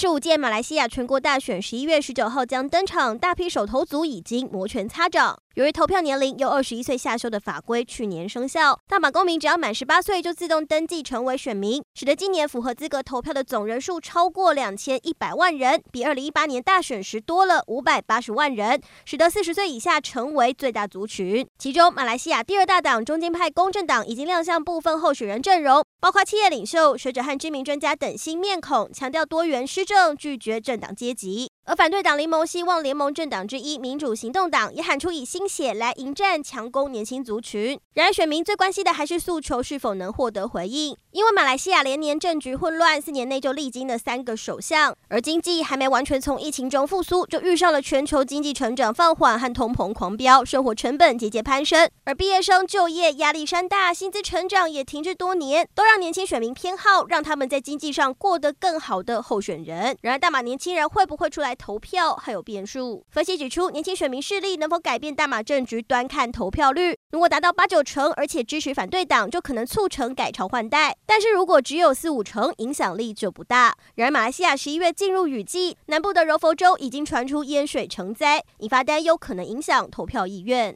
十五届马来西亚全国大选十一月十九号将登场，大批手头族已经摩拳擦掌。由于投票年龄由二十一岁下修的法规去年生效，大马公民只要满十八岁就自动登记成为选民，使得今年符合资格投票的总人数超过两千一百万人，比二零一八年大选时多了五百八十万人，使得四十岁以下成为最大族群。其中，马来西亚第二大党中间派公正党已经亮相部分候选人阵容，包括企业领袖、学者和知名专家等新面孔，强调多元施政，拒绝政党阶级。而反对党联盟希望联盟政党之一民主行动党也喊出以新血来迎战强攻年轻族群。然而，选民最关心的还是诉求是否能获得回应，因为马来西亚连年政局混乱，四年内就历经了三个首相，而经济还没完全从疫情中复苏，就遇上了全球经济成长放缓和通膨狂飙，生活成本节节攀升。而毕业生就业压力山大，薪资成长也停滞多年，都让年轻选民偏好让他们在经济上过得更好的候选人。然而，大马年轻人会不会出来投票还有变数。分析指出，年轻选民势力能否改变大马政局，端看投票率。如果达到八九成，而且支持反对党，就可能促成改朝换代。但是如果只有四五成，影响力就不大。然而，马来西亚十一月进入雨季，南部的柔佛州已经传出淹水成灾，引发担忧，可能影响投票意愿。